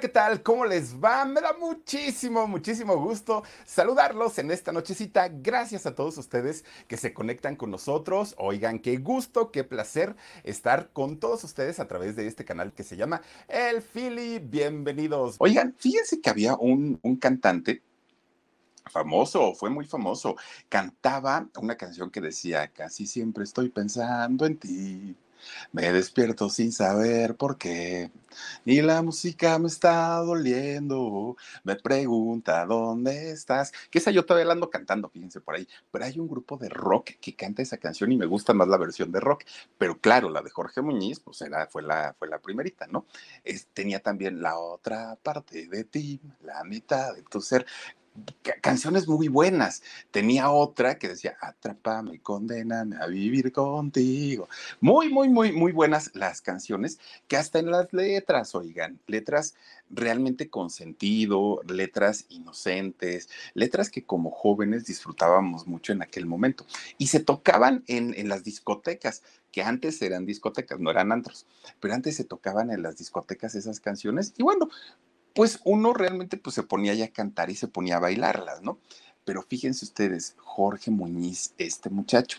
¿qué tal? ¿Cómo les va? Me da muchísimo, muchísimo gusto saludarlos en esta nochecita. Gracias a todos ustedes que se conectan con nosotros. Oigan, qué gusto, qué placer estar con todos ustedes a través de este canal que se llama El Philly. Bienvenidos. Oigan, fíjense que había un, un cantante famoso, fue muy famoso. Cantaba una canción que decía, casi siempre estoy pensando en ti. Me despierto sin saber por qué. Y la música me está doliendo. Me pregunta, ¿dónde estás? Que esa yo todavía la ando cantando, fíjense por ahí. Pero hay un grupo de rock que canta esa canción y me gusta más la versión de rock. Pero claro, la de Jorge Muñiz, pues era, fue, la, fue la primerita, ¿no? tenía también la otra parte de ti, la mitad de tu ser canciones muy buenas. Tenía otra que decía, atrápame, condéname a vivir contigo. Muy, muy, muy, muy buenas las canciones, que hasta en las letras, oigan, letras realmente con sentido, letras inocentes, letras que como jóvenes disfrutábamos mucho en aquel momento. Y se tocaban en, en las discotecas, que antes eran discotecas, no eran antros, pero antes se tocaban en las discotecas esas canciones. Y bueno, pues uno realmente pues se ponía ya a cantar y se ponía a bailarlas, ¿no? Pero fíjense ustedes, Jorge Muñiz, este muchacho,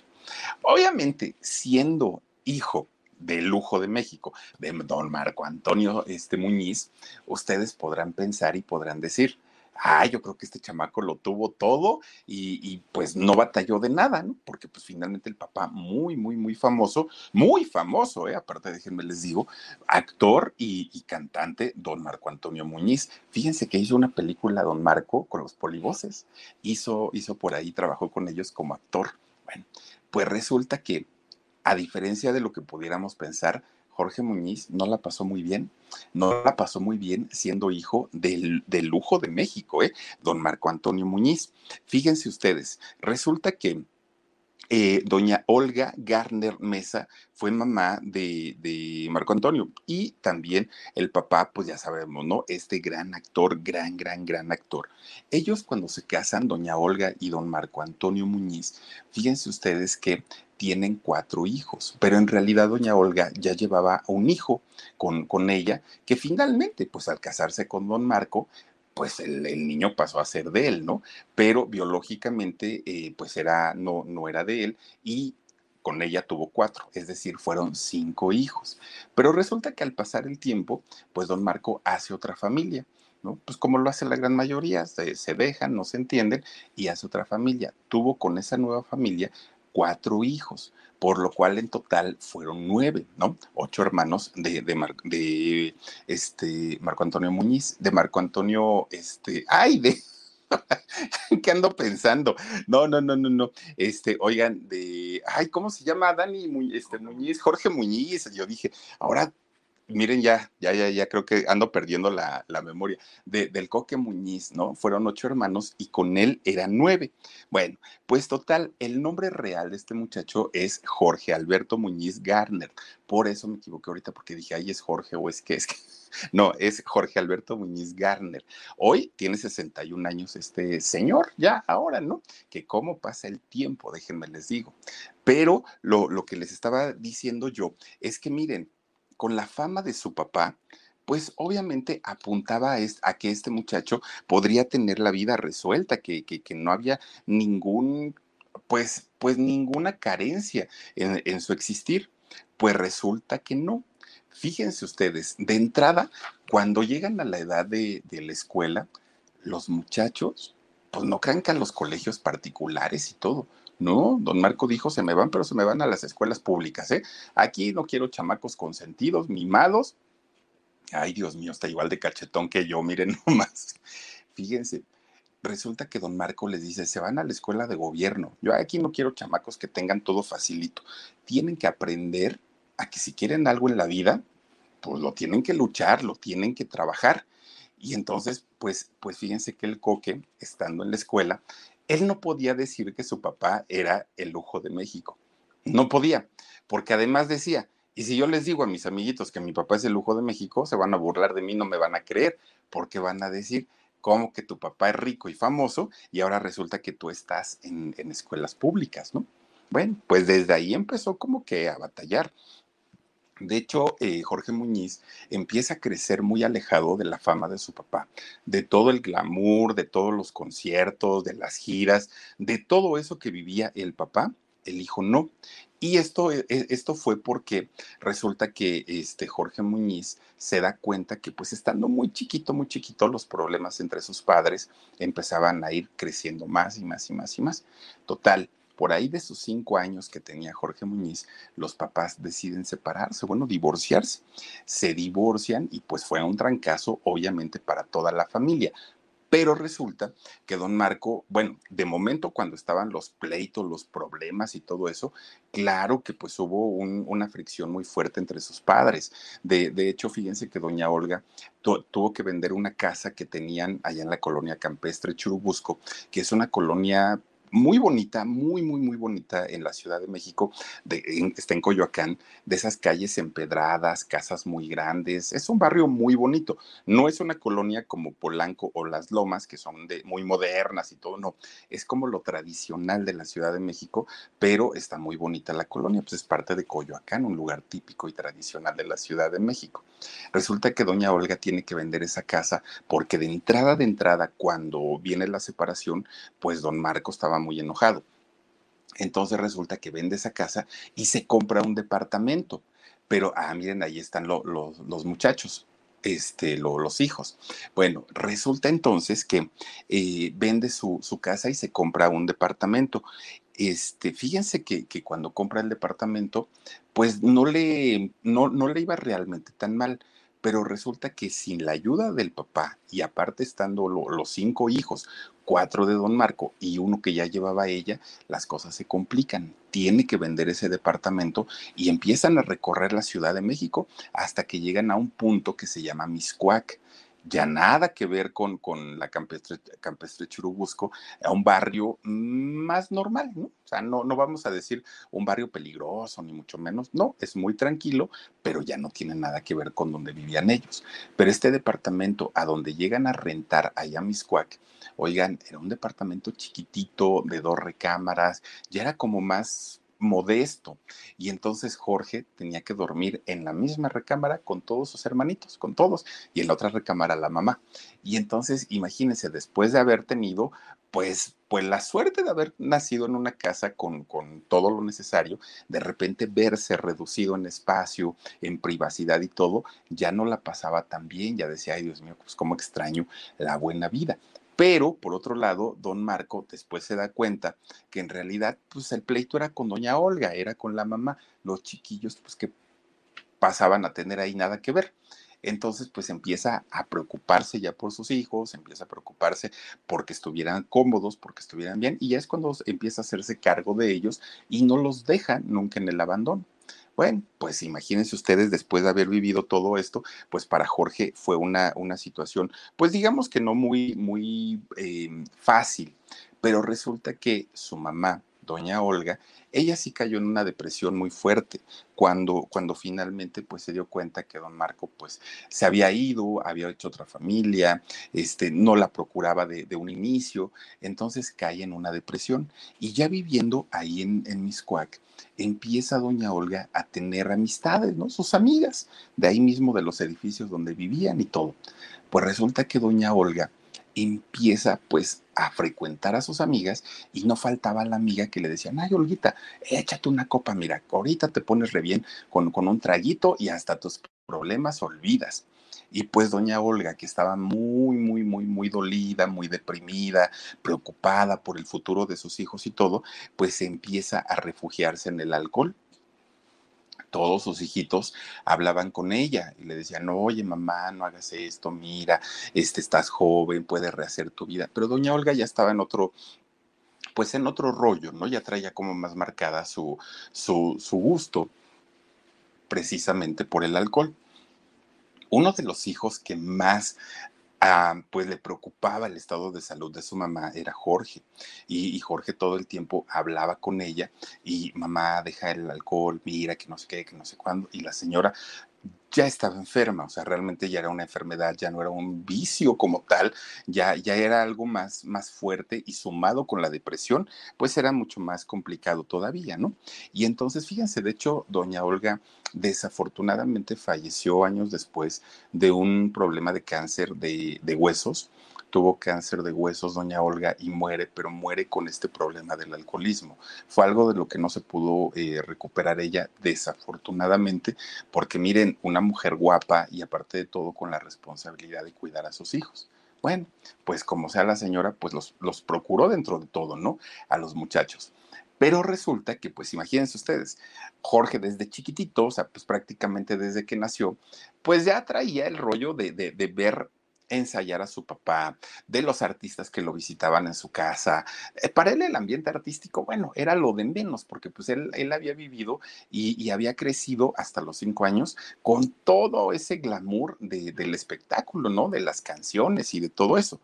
obviamente siendo hijo del lujo de México, de don Marco Antonio este Muñiz, ustedes podrán pensar y podrán decir, ah, yo creo que este chamaco lo tuvo todo y, pues no batalló de nada, ¿no? Porque pues finalmente el papá muy, muy, muy famoso, muy famoso, ¿eh? Aparte, déjenme les digo, actor y, cantante, don Marco Antonio Muñiz. Fíjense que hizo una película, don Marco, con los polivoces. Hizo, hizo por ahí, trabajó con ellos como actor. Bueno, pues resulta que, a diferencia de lo que pudiéramos pensar, Jorge Muñiz no la pasó muy bien, no la pasó muy bien siendo hijo del, lujo de México, ¿eh? don Marco Antonio Muñiz. Fíjense ustedes, resulta que eh, doña Olga Garner Mesa fue mamá de, de, Marco Antonio y también el papá, pues ya sabemos, ¿no? Este gran actor, gran, gran, gran actor. Ellos cuando se casan, doña Olga y don Marco Antonio Muñiz, fíjense ustedes que tienen cuatro hijos, pero en realidad doña Olga ya llevaba un hijo con, con ella, que finalmente, pues al casarse con don Marco, pues el, niño pasó a ser de él, ¿no? Pero biológicamente, eh, pues era, no, no era de él y con ella tuvo cuatro, es decir, fueron cinco hijos. Pero resulta que al pasar el tiempo, pues don Marco hace otra familia. ¿no? Pues como lo hace la gran mayoría, se, se, dejan, no se entienden y hace otra familia. Tuvo con esa nueva familia cuatro hijos, por lo cual en total fueron nueve, ¿no? Ocho hermanos de, de, este, Marco Antonio Muñiz, de Marco Antonio, este, ay, de... ¿Qué ando pensando? No, no, no, no, no. Este, oigan, de, ay, ¿cómo se llama Dani este, Muñiz? Jorge Muñiz. Yo dije, ahora miren, ya, ya, ya, ya creo que ando perdiendo la, memoria, del Coque Muñiz, ¿no? Fueron ocho hermanos y con él eran nueve. Bueno, pues total, el nombre real de este muchacho es Jorge Alberto Muñiz Garner. Por eso me equivoqué ahorita porque dije, ay, es Jorge o es que es que... No, es Jorge Alberto Muñiz Garner. Hoy tiene 61 años este señor, ya ahora, ¿no? Que cómo pasa el tiempo, déjenme les digo. Pero lo, lo que les estaba diciendo yo es que miren, con la fama de su papá, pues obviamente apuntaba a, que este muchacho podría tener la vida resuelta, que, no había ningún, pues, pues ninguna carencia en, su existir. Pues resulta que no. Fíjense ustedes, de entrada, cuando llegan a la edad de, de la escuela, los muchachos, pues no crean que a los colegios particulares y todo, no, don Marco dijo, se me van, pero se me van a las escuelas públicas, ¿eh? Aquí no quiero chamacos consentidos, mimados. Ay, Dios mío, está igual de cachetón que yo, miren nomás. Fíjense, resulta que don Marco les dice, se van a la escuela de gobierno. Yo aquí no quiero chamacos que tengan todo facilito. Tienen que aprender a que si quieren algo en la vida, pues lo tienen que luchar, lo tienen que trabajar. Y entonces, pues, pues fíjense que el coque, estando en la escuela, él no podía decir que su papá era el lujo de México. No podía, porque además decía, y si yo les digo a mis amiguitos que mi papá es el lujo de México, se van a burlar de mí, no me van a creer, porque van a decir, ¿cómo que tu papá es rico y famoso y ahora resulta que tú estás en, escuelas públicas, ¿no? Bueno, pues desde ahí empezó como que a batallar. De hecho, eh, Jorge Muñiz empieza a crecer muy alejado de la fama de su papá, de todo el glamour, de todos los conciertos, de las giras, de todo eso que vivía el papá, el hijo no. Y esto, e, e, esto fue porque resulta que este Jorge Muñiz se da cuenta que pues estando muy chiquito, muy chiquito, los problemas entre sus padres empezaban a ir creciendo más y más y más y más. Total, por ahí de sus cinco años que tenía Jorge Muñiz, los papás deciden separarse, bueno, divorciarse. Se divorcian y pues fue un trancazo, obviamente, para toda la familia. Pero resulta que don Marco, bueno, de momento cuando estaban los pleitos, los problemas y todo eso, claro que pues hubo una fricción muy fuerte entre sus padres. De, hecho, fíjense que doña Olga tuvo que vender una casa que tenían allá en la colonia campestre Churubusco, que es una colonia muy bonita, muy, muy, muy bonita en la Ciudad de México, está en Coyoacán, de esas calles empedradas, casas muy grandes, es un barrio muy bonito, no es una colonia como Polanco o Las Lomas, que son muy modernas y todo, no, es como lo tradicional de la Ciudad de México, pero está muy bonita la colonia, pues es parte de Coyoacán, un lugar típico y tradicional de la Ciudad de México. Resulta que doña Olga tiene que vender esa casa porque de entrada de entrada, cuando viene la separación, pues don Marco estaba muy enojado. Entonces resulta que vende esa casa y se compra un departamento. Pero, ah, miren, ahí están los muchachos, este, los hijos. Bueno, resulta entonces que eh, vende su, su, casa y se compra un departamento. Este, fíjense que, que, cuando compra el departamento, pues no le, no, no le iba realmente tan mal pero resulta que sin la ayuda del papá y aparte estando los cinco hijos, cuatro de don Marco y uno que ya llevaba ella, las cosas se complican. Tiene que vender ese departamento y empiezan a recorrer la Ciudad de México hasta que llegan a un punto que se llama Miscuac ya nada que ver con, con la campestre, Churubusco, a un barrio más normal, ¿no? O sea, no, no vamos a decir un barrio peligroso, ni mucho menos, no, es muy tranquilo, pero ya no tiene nada que ver con donde vivían ellos. Pero este departamento a donde llegan a rentar allá a Miscuac, oigan, era un departamento chiquitito de dos recámaras, ya era como más modesto. Y entonces Jorge tenía que dormir en la misma recámara con todos sus hermanitos, con todos, y en la otra recámara la mamá. Y entonces, imagínense, después de haber tenido, pues, pues la suerte de haber nacido en una casa con, con todo lo necesario, de repente verse reducido en espacio, en privacidad y todo, ya no la pasaba tan bien, ya decía, ay Dios mío, pues cómo extraño la buena vida. Pero, por otro lado, don Marco después se da cuenta que en realidad, pues el pleito era con doña Olga, era con la mamá, los chiquillos, pues que pasaban a tener ahí nada que ver. Entonces, pues empieza a preocuparse ya por sus hijos, empieza a preocuparse porque estuvieran cómodos, porque estuvieran bien, y ya es cuando empieza a hacerse cargo de ellos y no los deja nunca en el abandono. Bueno, pues imagínense ustedes después de haber vivido todo esto, pues para Jorge fue una, una situación, pues digamos que no muy, muy em, fácil, pero resulta que su mamá, doña Olga, ella sí cayó en una depresión muy fuerte cuando, cuando finalmente pues se dio cuenta que don Marco pues se había ido, había hecho otra familia, este, no la procuraba de, un inicio, entonces cae en una depresión y ya viviendo ahí en, en Miscuac, empieza doña Olga a tener amistades, ¿no? Sus amigas, de ahí mismo de los edificios donde vivían y todo. Pues resulta que doña Olga empieza pues a frecuentar a sus amigas y no faltaba la amiga que le decía, ay, Olguita, échate una copa, mira, ahorita te pones re bien con, con un traguito y hasta tus problemas olvidas. Y pues doña Olga, que estaba muy, muy, muy, muy dolida, muy deprimida, preocupada por el futuro de sus hijos y todo, pues empieza a refugiarse en el alcohol todos sus hijitos hablaban con ella y le decían, oye mamá, no hagas esto, mira, este, estás joven, puedes rehacer tu vida. Pero doña Olga ya estaba en otro, pues en otro rollo, ¿no? Ya traía como más marcada su, su, su gusto precisamente por el alcohol. Uno de los hijos que más Ah, pues le preocupaba el estado de salud de su mamá, era Jorge. Y, Jorge todo el tiempo hablaba con ella y mamá, deja el alcohol, mira que no sé qué, que no sé cuándo. Y la señora ya estaba enferma, o sea, realmente ya era una enfermedad, ya no era un vicio como tal, ya, ya era algo más, más fuerte y sumado con la depresión, pues era mucho más complicado todavía, ¿no? Y entonces, fíjense, de hecho, doña Olga desafortunadamente falleció años después de un problema de cáncer de, huesos tuvo cáncer de huesos, doña Olga, y muere, pero muere con este problema del alcoholismo. Fue algo de lo que no se pudo eh, recuperar ella, desafortunadamente, porque miren, una mujer guapa y aparte de todo con la responsabilidad de cuidar a sus hijos. Bueno, pues como sea la señora, pues los, los procuró dentro de todo, ¿no? A los muchachos. Pero resulta que, pues imagínense ustedes, Jorge desde chiquitito, o sea, pues prácticamente desde que nació, pues ya traía el rollo de, de, de ver ensayar a su papá, de los artistas que lo visitaban en su casa. Eh, para él el ambiente artístico, bueno, era lo de menos, porque pues él, él había vivido y, había crecido hasta los cinco años con todo ese glamour del espectáculo, ¿no? De las canciones y de todo eso.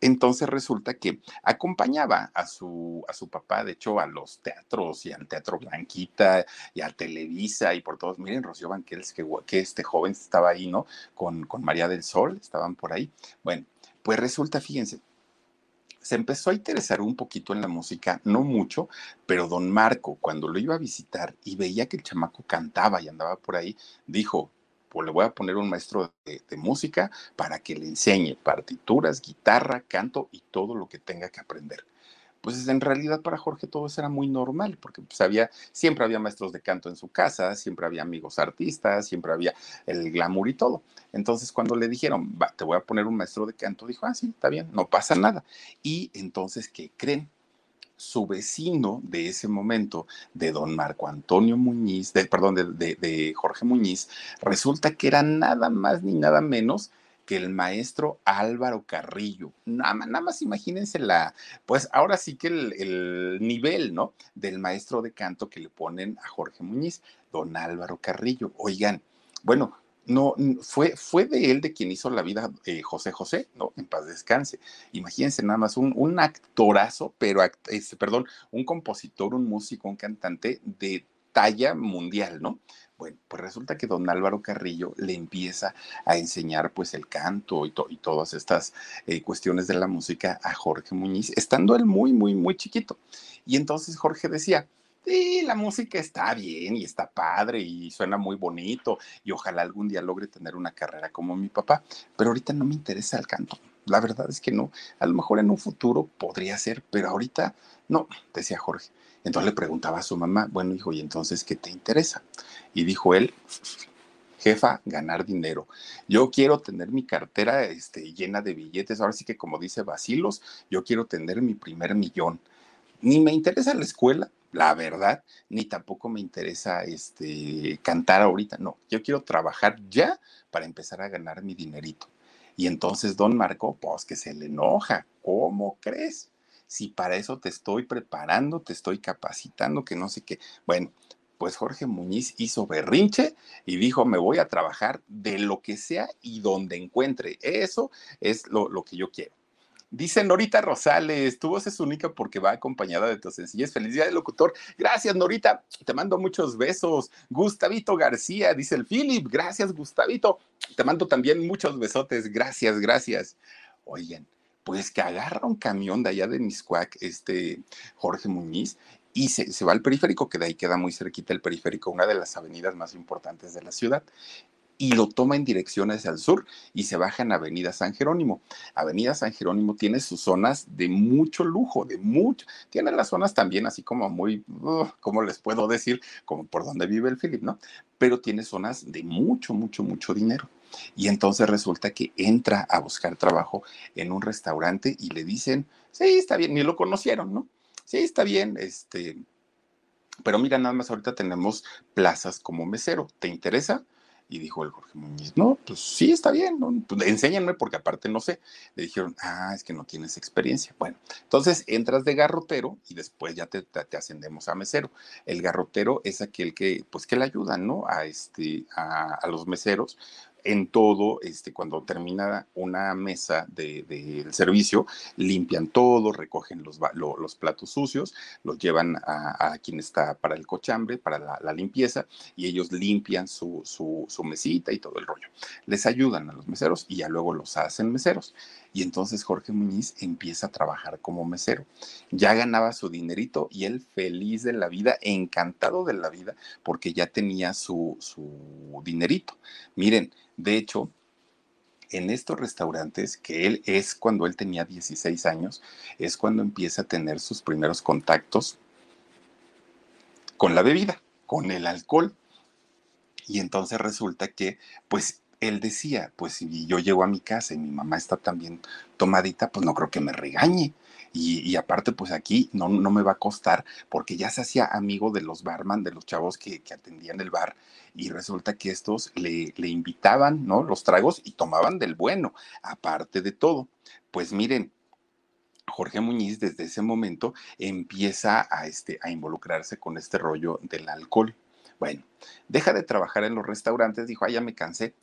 Entonces resulta que acompañaba a su, a su papá, de hecho, a los teatros y al Teatro Blanquita y a Televisa y por todos. Miren, Rocío Banquels, que, que este joven estaba ahí, ¿no? Con, con María del Sol, estaban por ahí bueno, pues resulta, fíjense, se empezó a interesar un poquito en la música, no mucho, pero don Marco, cuando lo iba a visitar y veía que el chamaco cantaba y andaba por ahí, dijo, pues le voy a poner un maestro de, de, música para que le enseñe partituras, guitarra, canto y todo lo que tenga que aprender pues en realidad para Jorge todo eso era muy normal, porque pues siempre había maestros de canto en su casa, siempre había amigos artistas, siempre había el glamour y todo. Entonces cuando le dijeron, Va, te voy a poner un maestro de canto, dijo, ah, sí, está bien, no pasa nada. Y entonces, ¿qué creen? Su vecino de ese momento, de don Marco Antonio Muñiz, perdón, de, de, de Jorge Muñiz, resulta que era nada más ni nada menos que el maestro Álvaro Carrillo. Nada, nada más imagínense la, pues ahora sí que el, el, nivel, ¿no? Del maestro de canto que le ponen a Jorge Muñiz, don Álvaro Carrillo. Oigan, bueno, no, fue, fue de él de quien hizo la vida eh, José José, ¿no? En paz descanse. Imagínense nada más un, un actorazo, pero, este, perdón, un compositor, un músico, un cantante de talla mundial, ¿no? Bueno, pues resulta que don Álvaro Carrillo le empieza a enseñar pues el canto y, to y todas estas eh, cuestiones de la música a Jorge Muñiz, estando él muy, muy, muy chiquito. Y entonces Jorge decía, sí, la música está bien y está padre y suena muy bonito y ojalá algún día logre tener una carrera como mi papá, pero ahorita no me interesa el canto. La verdad es que no. A lo mejor en un futuro podría ser, pero ahorita no, decía Jorge. Entonces le preguntaba a su mamá, bueno, hijo, ¿y entonces qué te interesa? Y dijo él, jefa, ganar dinero. Yo quiero tener mi cartera este, llena de billetes. Ahora sí que como dice Basilos, yo quiero tener mi primer millón. Ni me interesa la escuela, la verdad, ni tampoco me interesa este, cantar ahorita. No, yo quiero trabajar ya para empezar a ganar mi dinerito. Y entonces don Marco, pues que se le enoja. ¿Cómo crees? si para eso te estoy preparando, te estoy capacitando, que no sé qué. Bueno, pues Jorge Muñiz hizo berrinche y dijo, me voy a trabajar de lo que sea y donde encuentre. Eso es lo, lo que yo quiero. Dice Norita Rosales, tu voz es única porque va acompañada de tu sencillez. Feliz día del locutor. Gracias, Norita. Te mando muchos besos. Gustavito García, dice el Philip. Gracias, Gustavito. Te mando también muchos besotes. Gracias, gracias. Oigan, pues que agarra un camión de allá de Miscuac, este Jorge Muñiz, y se, va al periférico, que de ahí queda muy cerquita el periférico, una de las avenidas más importantes de la ciudad. Y lo toma en dirección hacia el sur y se baja en Avenida San Jerónimo. Avenida San Jerónimo tiene sus zonas de mucho lujo, de mucho. Tiene las zonas también así como muy, uh, ¿cómo les puedo decir? Como por donde vive el Philip, ¿no? Pero tiene zonas de mucho, mucho, mucho dinero. Y entonces resulta que entra a buscar trabajo en un restaurante y le dicen, sí, está bien, ni lo conocieron, ¿no? Sí, está bien, este, pero mira, nada más ahorita tenemos plazas como mesero, ¿te interesa? Y dijo el Jorge Muñiz, no, pues sí, está bien, ¿no? pues enséñanme porque aparte no sé. Le dijeron, ah, es que no tienes experiencia. Bueno, entonces entras de garrotero y después ya te, te, te ascendemos a mesero. El garrotero es aquel que, pues que le ayuda, ¿no? A, este, a, a los meseros en todo, este, cuando termina una mesa del de, servicio, limpian todo, recogen los, los, platos sucios, los llevan a, a, quien está para el cochambre, para la, la limpieza, y ellos limpian su, su, su, mesita y todo el rollo. Les ayudan a los meseros y ya luego los hacen meseros. Y entonces Jorge Muñiz empieza a trabajar como mesero. Ya ganaba su dinerito y él feliz de la vida, encantado de la vida, porque ya tenía su, su dinerito. Miren, de hecho, en estos restaurantes, que él es cuando él tenía 16 años, es cuando empieza a tener sus primeros contactos con la bebida, con el alcohol. Y entonces resulta que, pues, él decía, pues si yo llego a mi casa y mi mamá está también tomadita, pues no creo que me regañe. Y, aparte, pues aquí no, no, me va a costar porque ya se hacía amigo de los barman, de los chavos que, que atendían el bar y resulta que estos le, le, invitaban, ¿no? Los tragos y tomaban del bueno, aparte de todo. Pues miren. Jorge Muñiz desde ese momento empieza a, este, a involucrarse con este rollo del alcohol. Bueno, deja de trabajar en los restaurantes, dijo, ah, ya me cansé,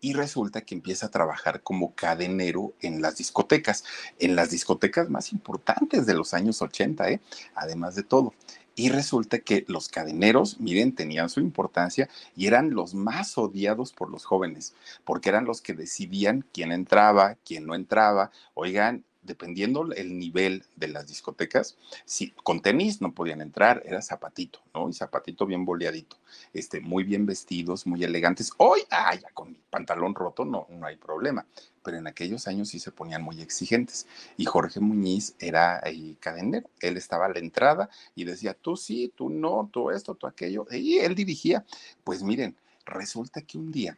y resulta que empieza a trabajar como cadenero en las discotecas, en las discotecas más importantes de los años 80, ¿eh? además de todo. Y resulta que los cadeneros, miren, tenían su importancia y eran los más odiados por los jóvenes, porque eran los que decidían quién entraba, quién no entraba. Oigan, dependiendo el nivel de las discotecas, si con tenis no podían entrar, era zapatito, ¿no? Y zapatito bien boleadito, este, muy bien vestidos, muy elegantes. Hoy, ah, ya con mi pantalón roto no, no hay problema, pero en aquellos años sí se ponían muy exigentes. Y Jorge Muñiz era el cadenero, él estaba a la entrada y decía, tú sí, tú no, tú esto, tú aquello, y él dirigía. Pues miren, resulta que un día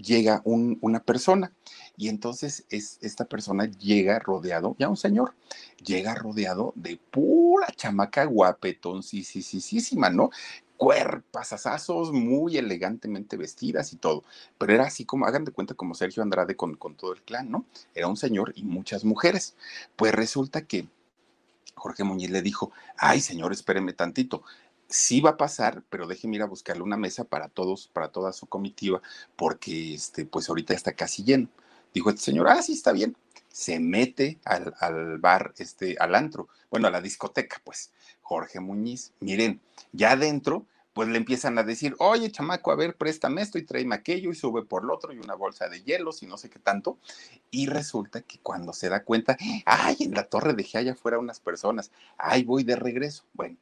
llega una persona y entonces es, esta persona llega rodeado, ya un señor, llega rodeado de pura chamaca guapetoncísima, ¿no? Cuerpasazos muy elegantemente vestidas y todo, pero era así como, hagan de cuenta como Sergio Andrade con, con todo el clan, ¿no? Era un señor y muchas mujeres. Pues resulta que Jorge Muñiz le dijo, ay señor, espéreme tantito, sí va a pasar, pero déjeme ir a buscarle una mesa para todos, para toda su comitiva, porque este, pues ahorita está casi lleno. Dijo este señor, ah, sí, está bien. Se mete al, al, bar, este, al antro, bueno, a la discoteca, pues, Jorge Muñiz. Miren, ya adentro, pues le empiezan a decir, oye, chamaco, a ver, préstame esto y tráeme aquello y sube por lo otro y una bolsa de hielos y no sé qué tanto. Y resulta que cuando se da cuenta, ay, en la torre dejé allá afuera unas personas, ay, voy de regreso. Bueno,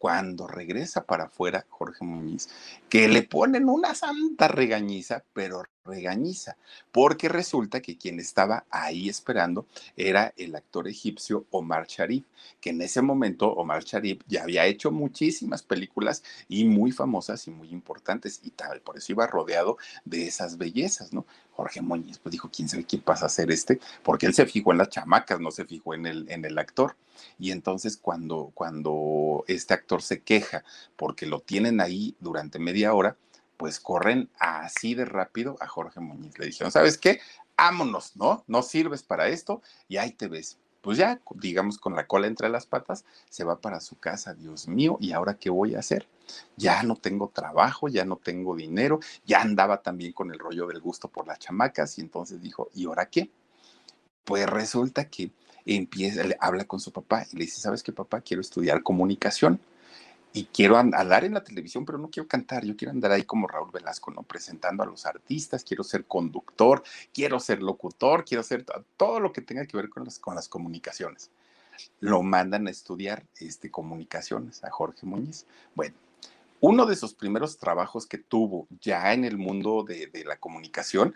cuando regresa para afuera Jorge Muñiz, que le ponen una santa regañiza, pero regañiza, porque resulta que quien estaba ahí esperando era el actor egipcio Omar Sharif, que en ese momento Omar Sharif ya había hecho muchísimas películas y muy famosas y muy importantes, y tal, por eso iba rodeado de esas bellezas, ¿no? Jorge Muñiz, pues dijo, ¿quién sabe quién pasa a ser este? Porque él se fijó en las chamacas, no se fijó en el, en el actor. Y entonces cuando, cuando este actor se queja porque lo tienen ahí durante media hora, pues corren así de rápido a Jorge Muñiz. Le dijeron, ¿sabes qué? Ámonos, ¿no? No sirves para esto y ahí te ves. Pues ya, digamos, con la cola entre las patas, se va para su casa, Dios mío, ¿y ahora qué voy a hacer? Ya no tengo trabajo, ya no tengo dinero, ya andaba también con el rollo del gusto por las chamacas y entonces dijo, ¿y ahora qué? Pues resulta que empieza, le habla con su papá y le dice, ¿sabes qué, papá? Quiero estudiar comunicación y quiero andar en la televisión, pero no quiero cantar, yo quiero andar ahí como Raúl Velasco, ¿no? Presentando a los artistas, quiero ser conductor, quiero ser locutor, quiero hacer todo lo que tenga que ver con las, con las comunicaciones. Lo mandan a estudiar este, comunicaciones a Jorge Muñiz. Bueno, uno de sus primeros trabajos que tuvo ya en el mundo de, de la comunicación,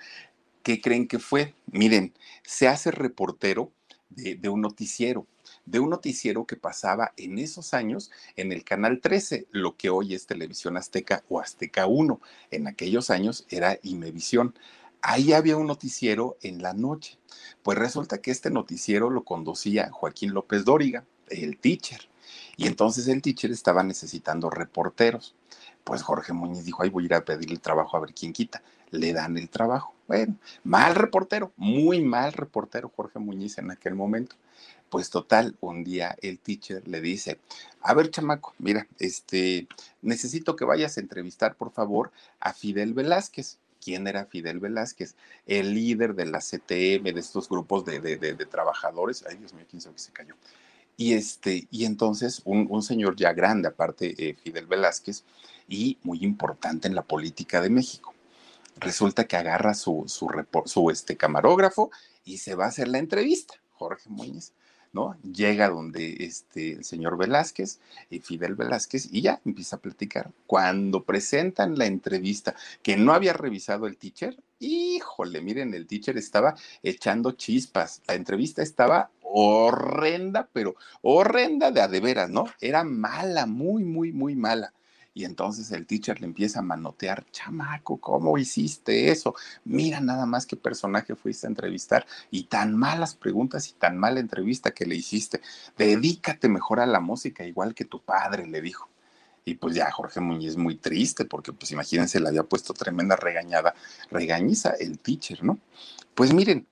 ¿qué creen que fue? Miren, se hace reportero de un noticiero de un noticiero que pasaba en esos años en el Canal 13, lo que hoy es Televisión Azteca o Azteca 1. En aquellos años era Imevisión. Ahí había un noticiero en la noche. Pues resulta que este noticiero lo conducía Joaquín López Dóriga, el teacher. Y entonces el teacher estaba necesitando reporteros. Pues Jorge Muñiz dijo, ay, voy a ir a pedirle trabajo a ver quién quita. Le dan el trabajo. Bueno, mal reportero, muy mal reportero Jorge Muñiz en aquel momento. Pues total, un día el teacher le dice, a ver chamaco, mira, este, necesito que vayas a entrevistar por favor a Fidel Velázquez. quién era Fidel Velázquez, el líder de la CTM, de estos grupos de, trabajadores. Ay, Dios mío, quién sabe se cayó. Y, este, y entonces un, señor ya grande, aparte eh, Fidel Velázquez, y muy importante en la política de México. Resulta que agarra su, su, su este, camarógrafo y se va a hacer la entrevista, Jorge Muñiz. ¿No? Llega donde este, el señor Velázquez, y Fidel Velázquez, y ya empieza a platicar. Cuando presentan la entrevista que no había revisado el teacher, híjole, miren, el teacher estaba echando chispas. La entrevista estaba horrenda, pero horrenda de a de veras, ¿no? Era mala, muy, muy, muy mala. Y entonces el teacher le empieza a manotear, chamaco, ¿cómo hiciste eso? Mira nada más qué personaje fuiste a entrevistar y tan malas preguntas y tan mala entrevista que le hiciste. Dedícate mejor a la música, igual que tu padre, le dijo. Y pues ya Jorge Muñiz muy triste, porque pues imagínense, le había puesto tremenda regañada, regañiza el teacher, ¿no? Pues miren,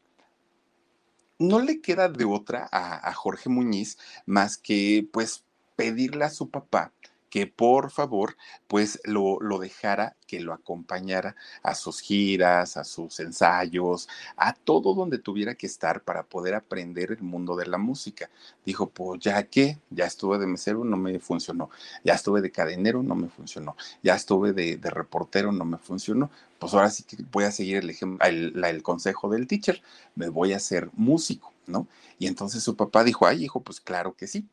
no le queda de otra a, a Jorge Muñiz más que pues pedirle a su papá que por favor, pues lo, lo, dejara, que lo acompañara a sus giras, a sus ensayos, a todo donde tuviera que estar para poder aprender el mundo de la música. Dijo, pues ya que, ya estuve de mesero, no me funcionó, ya estuve de cadenero, no me funcionó, ya estuve de, reportero, no me funcionó, pues ahora sí que voy a seguir el, el, el consejo del teacher, me voy a hacer músico, ¿no? Y entonces su papá dijo, ay hijo, pues claro que sí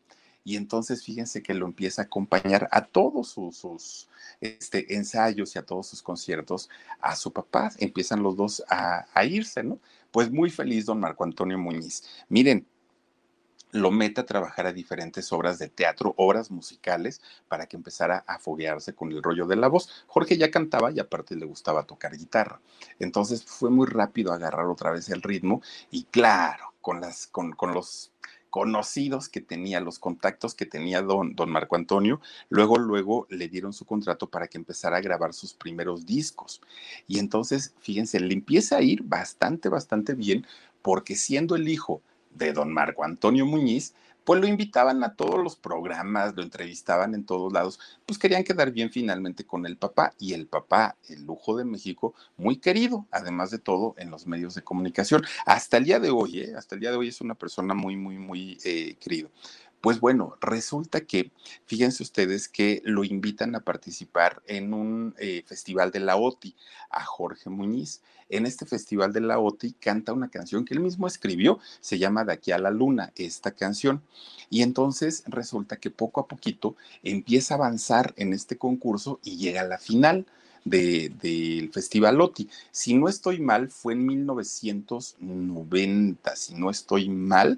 y entonces fíjense que lo empieza a acompañar a todos sus, este, ensayos y a todos sus conciertos a su papá. Empiezan los dos a, a irse, ¿no? Pues muy feliz don Marco Antonio Muñiz. Miren, lo mete a trabajar a diferentes obras de teatro, obras musicales, para que empezara a foguearse con el rollo de la voz. Jorge ya cantaba y aparte le gustaba tocar guitarra. Entonces fue muy rápido agarrar otra vez el ritmo y claro, con, las, con, con los conocidos que tenía, los contactos que tenía don, don Marco Antonio, luego, luego le dieron su contrato para que empezara a grabar sus primeros discos. Y entonces, fíjense, le empieza a ir bastante, bastante bien, porque siendo el hijo de don Marco Antonio Muñiz, pues lo invitaban a todos los programas, lo entrevistaban en todos lados, pues querían quedar bien finalmente con el papá y el papá, el lujo de México, muy querido, además de todo en los medios de comunicación. Hasta el día de hoy, ¿eh? hasta el día de hoy es una persona muy, muy, muy eh, querido. Pues bueno, resulta que, fíjense ustedes que lo invitan a participar en un eh, festival de la OTI a Jorge Muñiz. En este festival de la OTI canta una canción que él mismo escribió, se llama De aquí a la luna, esta canción. Y entonces resulta que poco a poquito empieza a avanzar en este concurso y llega a la final del Festival OTI. Si no estoy mal, fue en 1990, si no estoy mal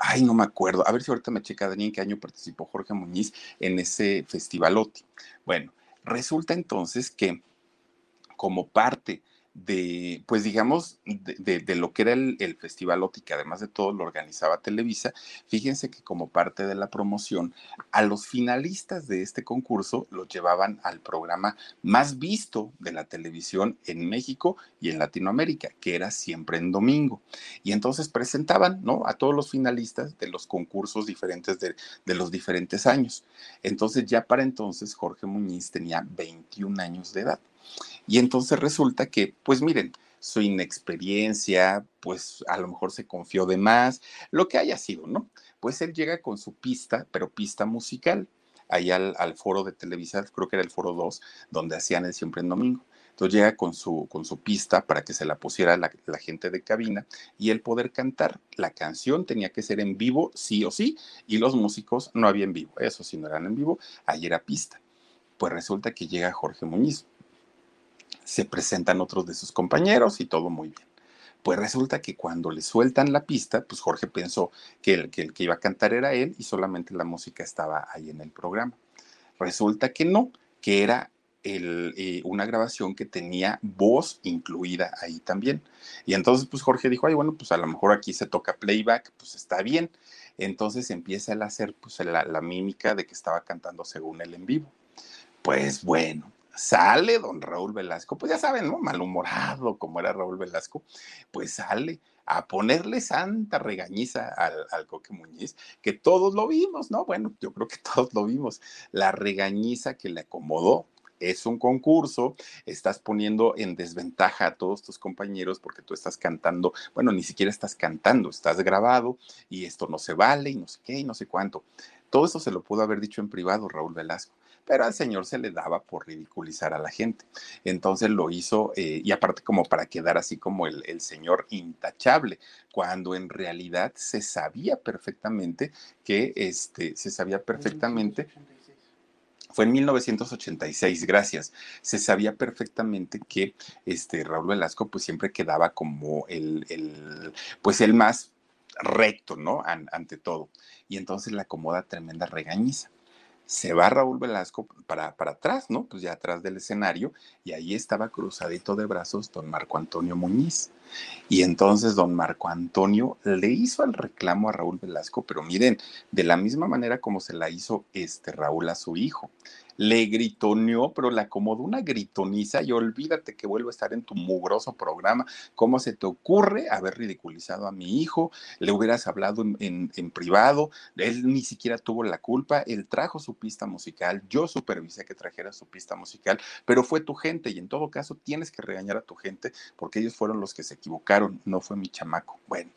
ay, no me acuerdo, a ver si ahorita me checa Dani en qué año participó Jorge Muñiz en ese festivalote. Bueno, resulta entonces que como parte de, pues digamos, de, lo que era el, Festival OTI, que además de todo lo organizaba Televisa, fíjense que como parte de la promoción, a los finalistas de este concurso los llevaban al programa más visto de la televisión en México y en Latinoamérica, que era siempre en domingo. Y entonces presentaban, ¿no? A todos los finalistas de los concursos diferentes de, de los diferentes años. Entonces ya para entonces Jorge Muñiz tenía 21 años de edad. Y entonces resulta que, pues miren, su inexperiencia, pues a lo mejor se confió de más, lo que haya sido, ¿no? Pues él llega con su pista, pero pista musical, ahí al, foro de Televisa, creo que era el foro 2, donde hacían el siempre en domingo. Entonces llega con su, con su pista para que se la pusiera la, gente de cabina y él poder cantar. La canción tenía que ser en vivo, sí o sí, y los músicos no había en vivo. Eso sí, no eran en vivo, ahí era pista. Pues resulta que llega Jorge Muñiz, se presentan otros de sus compañeros y todo muy bien. Pues resulta que cuando le sueltan la pista, pues Jorge pensó que el, que iba a cantar era él y solamente la música estaba ahí en el programa. Resulta que no, que era eh, una grabación que tenía voz incluida ahí también. Y entonces, pues Jorge dijo, ay, bueno, pues a lo mejor aquí se toca playback, pues está bien. Entonces empieza él a hacer pues, la, la mímica de que estaba cantando según él en vivo. Pues bueno, sale don Raúl Velasco, pues ya saben, ¿no? Malhumorado como era Raúl Velasco, pues sale a ponerle santa regañiza al, al, Coque Muñiz, que todos lo vimos, ¿no? Bueno, yo creo que todos lo vimos, la regañiza que le acomodó es un concurso, estás poniendo en desventaja a todos tus compañeros porque tú estás cantando, bueno, ni siquiera estás cantando, estás grabado y esto no se vale y no sé qué y no sé cuánto. Todo eso se lo pudo haber dicho en privado Raúl Velasco pero al señor se le daba por ridiculizar a la gente. Entonces lo hizo, eh, y aparte como para quedar así como el, el, señor intachable, cuando en realidad se sabía perfectamente que, este, se sabía perfectamente... Fue en 1986, gracias. Se sabía perfectamente que este Raúl Velasco pues siempre quedaba como el, el pues el más recto, ¿no? An, ante todo. Y entonces le acomoda tremenda regañiza se va Raúl Velasco para, para atrás, ¿no? Pues ya atrás del escenario, y ahí estaba cruzadito de brazos don Marco Antonio Muñiz. Y entonces don Marco Antonio le hizo el reclamo a Raúl Velasco, pero miren, de la misma manera como se la hizo este Raúl a su hijo. Le gritoneó, pero le acomodó una gritoniza y olvídate que vuelvo a estar en tu mugroso programa. ¿Cómo se te ocurre haber ridiculizado a mi hijo? Le hubieras hablado en, en, privado, él ni siquiera tuvo la culpa, él trajo su pista musical, yo supervisé que trajera su pista musical, pero fue tu gente y en todo caso tienes que regañar a tu gente porque ellos fueron los que se equivocaron, no fue mi chamaco. Bueno,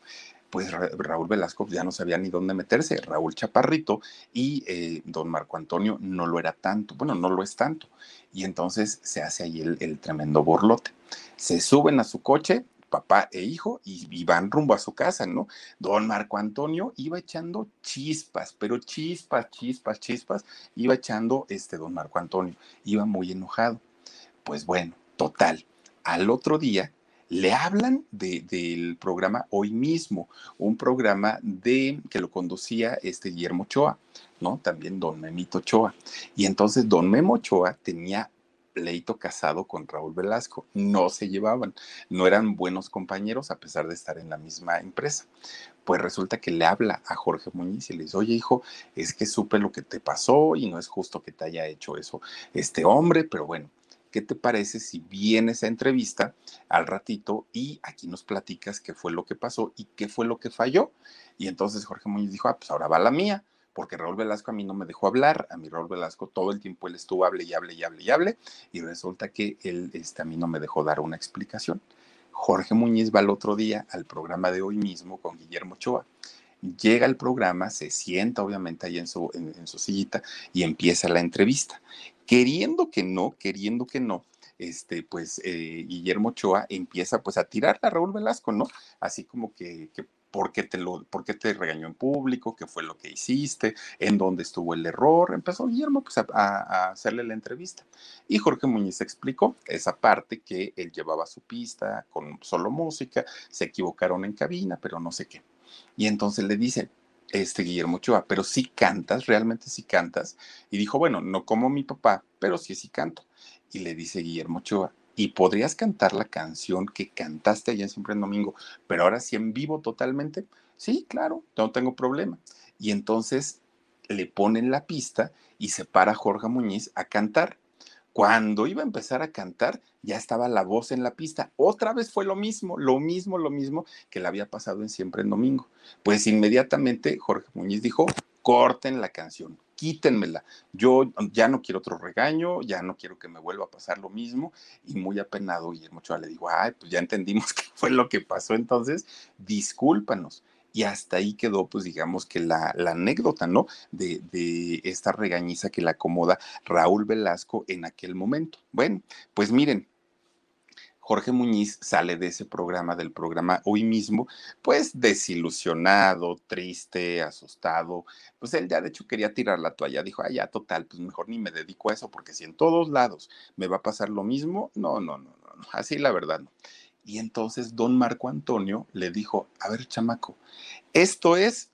pues Raúl Velasco ya no sabía ni dónde meterse, Raúl Chaparrito y eh, don Marco Antonio no lo era tanto, bueno, no lo es tanto. Y entonces se hace ahí el, el tremendo borlote. Se suben a su coche, papá e hijo, y, y, van rumbo a su casa, ¿no? Don Marco Antonio iba echando chispas, pero chispas, chispas, chispas, iba echando este don Marco Antonio, iba muy enojado. Pues bueno, total. Al otro día le hablan de, del programa Hoy mismo, un programa de que lo conducía este Guillermo Ochoa, ¿no? También don Memito Ochoa. Y entonces don Memo Ochoa tenía pleito casado con Raúl Velasco. No se llevaban, no eran buenos compañeros a pesar de estar en la misma empresa. Pues resulta que le habla a Jorge Muñiz y le dice, oye hijo, es que supe lo que te pasó y no es justo que te haya hecho eso este hombre, pero bueno, ¿qué te parece si vienes a entrevista al ratito y aquí nos platicas qué fue lo que pasó y qué fue lo que falló? Y entonces Jorge Muñiz dijo, ah, pues ahora va la mía, porque Raúl Velasco a mí no me dejó hablar, a mí Raúl Velasco todo el tiempo él estuvo hable y hable y hable y hable, y resulta que él este, a mí no me dejó dar una explicación. Jorge Muñiz va el otro día al programa de hoy mismo con Guillermo Ochoa llega al programa, se sienta obviamente ahí en su, en su sillita y empieza la entrevista. Queriendo que no, queriendo que no, este, pues eh, Guillermo Ochoa empieza pues a tirar a Raúl Velasco, ¿no? Así como que, que por qué te lo, por qué te regañó en público, qué fue lo que hiciste, en dónde estuvo el error. Empezó Guillermo pues, a, a, hacerle la entrevista. Y Jorge Muñiz explicó esa parte que él llevaba su pista con solo música, se equivocaron en cabina, pero no sé qué. Y entonces le dice, este Guillermo Ochoa, pero sí cantas, realmente sí cantas. Y dijo, bueno, no como mi papá, pero sí sí canto. Y le dice Guillermo Ochoa, ¿y podrías cantar la canción que cantaste allá Siempre en Domingo, pero ahora sí en vivo totalmente? Sí, claro, no tengo problema. Y entonces le ponen la pista y se para Jorge Muñiz a cantar. Cuando iba a empezar a cantar, ya estaba la voz en la pista. Otra vez fue lo mismo, lo mismo, lo mismo que le había pasado en Siempre en Domingo. Pues inmediatamente Jorge Muñiz dijo, corten la canción, quítenmela. Yo ya no quiero otro regaño, ya no quiero que me vuelva a pasar lo mismo. Y muy apenado, Guillermo Ochoa le digo, ay, pues ya entendimos qué fue lo que pasó entonces, discúlpanos y hasta ahí quedó, pues digamos que la, la anécdota, ¿no? De, de, esta regañiza que le acomoda Raúl Velasco en aquel momento. Bueno, pues miren. Jorge Muñiz sale de ese programa, del programa hoy mismo, pues desilusionado, triste, asustado. Pues él ya de hecho quería tirar la toalla. Dijo, ah, ya, total, pues mejor ni me dedico a eso, porque si en todos lados me va a pasar lo mismo, no, no, no, no, así la verdad no. Y entonces don Marco Antonio le dijo, a ver, chamaco, esto es